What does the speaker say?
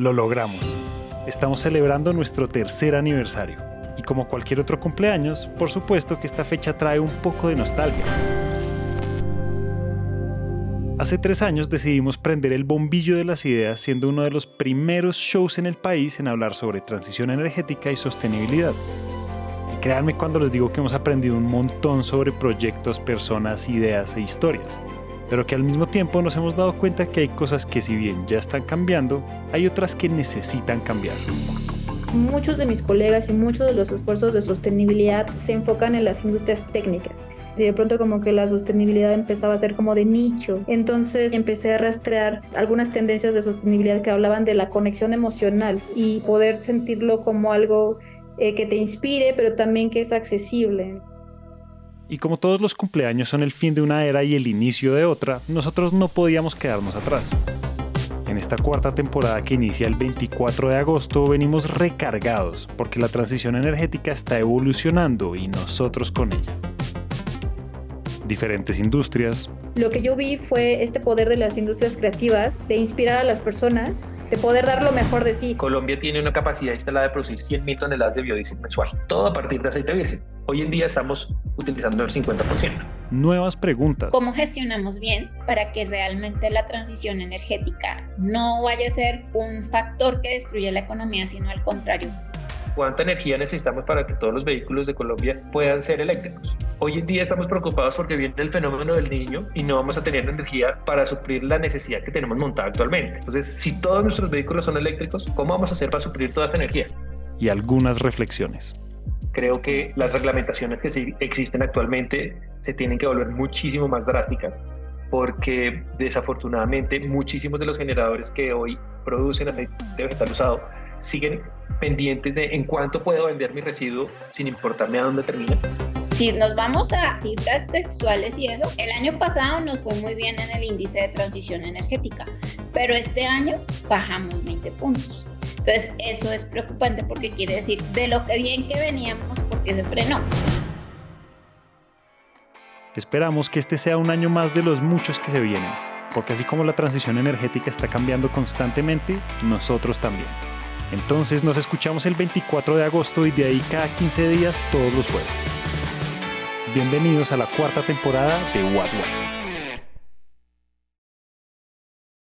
Lo logramos. Estamos celebrando nuestro tercer aniversario. Y como cualquier otro cumpleaños, por supuesto que esta fecha trae un poco de nostalgia. Hace tres años decidimos prender el bombillo de las ideas siendo uno de los primeros shows en el país en hablar sobre transición energética y sostenibilidad. Y créanme cuando les digo que hemos aprendido un montón sobre proyectos, personas, ideas e historias pero que al mismo tiempo nos hemos dado cuenta que hay cosas que si bien ya están cambiando, hay otras que necesitan cambiar. Muchos de mis colegas y muchos de los esfuerzos de sostenibilidad se enfocan en las industrias técnicas. Y de pronto como que la sostenibilidad empezaba a ser como de nicho. Entonces empecé a rastrear algunas tendencias de sostenibilidad que hablaban de la conexión emocional y poder sentirlo como algo eh, que te inspire, pero también que es accesible. Y como todos los cumpleaños son el fin de una era y el inicio de otra, nosotros no podíamos quedarnos atrás. En esta cuarta temporada que inicia el 24 de agosto venimos recargados porque la transición energética está evolucionando y nosotros con ella. Diferentes industrias. Lo que yo vi fue este poder de las industrias creativas, de inspirar a las personas, de poder dar lo mejor de sí. Colombia tiene una capacidad instalada de producir 100 mil toneladas de biodiesel mensual, todo a partir de aceite virgen. Hoy en día estamos utilizando el 50%. Nuevas preguntas. ¿Cómo gestionamos bien para que realmente la transición energética no vaya a ser un factor que destruya la economía, sino al contrario, cuánta energía necesitamos para que todos los vehículos de Colombia puedan ser eléctricos. Hoy en día estamos preocupados porque viene el fenómeno del niño y no vamos a tener energía para suplir la necesidad que tenemos montada actualmente. Entonces, si todos nuestros vehículos son eléctricos, ¿cómo vamos a hacer para suplir toda esa energía? Y algunas reflexiones. Creo que las reglamentaciones que existen actualmente se tienen que volver muchísimo más drásticas porque desafortunadamente muchísimos de los generadores que hoy producen aceite vegetal usado siguen pendientes de en cuánto puedo vender mi residuo sin importarme a dónde termina. Si nos vamos a cifras textuales y eso, el año pasado nos fue muy bien en el índice de transición energética, pero este año bajamos 20 puntos. Entonces, eso es preocupante porque quiere decir de lo que bien que veníamos, porque se frenó. Esperamos que este sea un año más de los muchos que se vienen, porque así como la transición energética está cambiando constantemente, nosotros también. Entonces nos escuchamos el 24 de agosto y de ahí cada 15 días todos los jueves. Bienvenidos a la cuarta temporada de What What.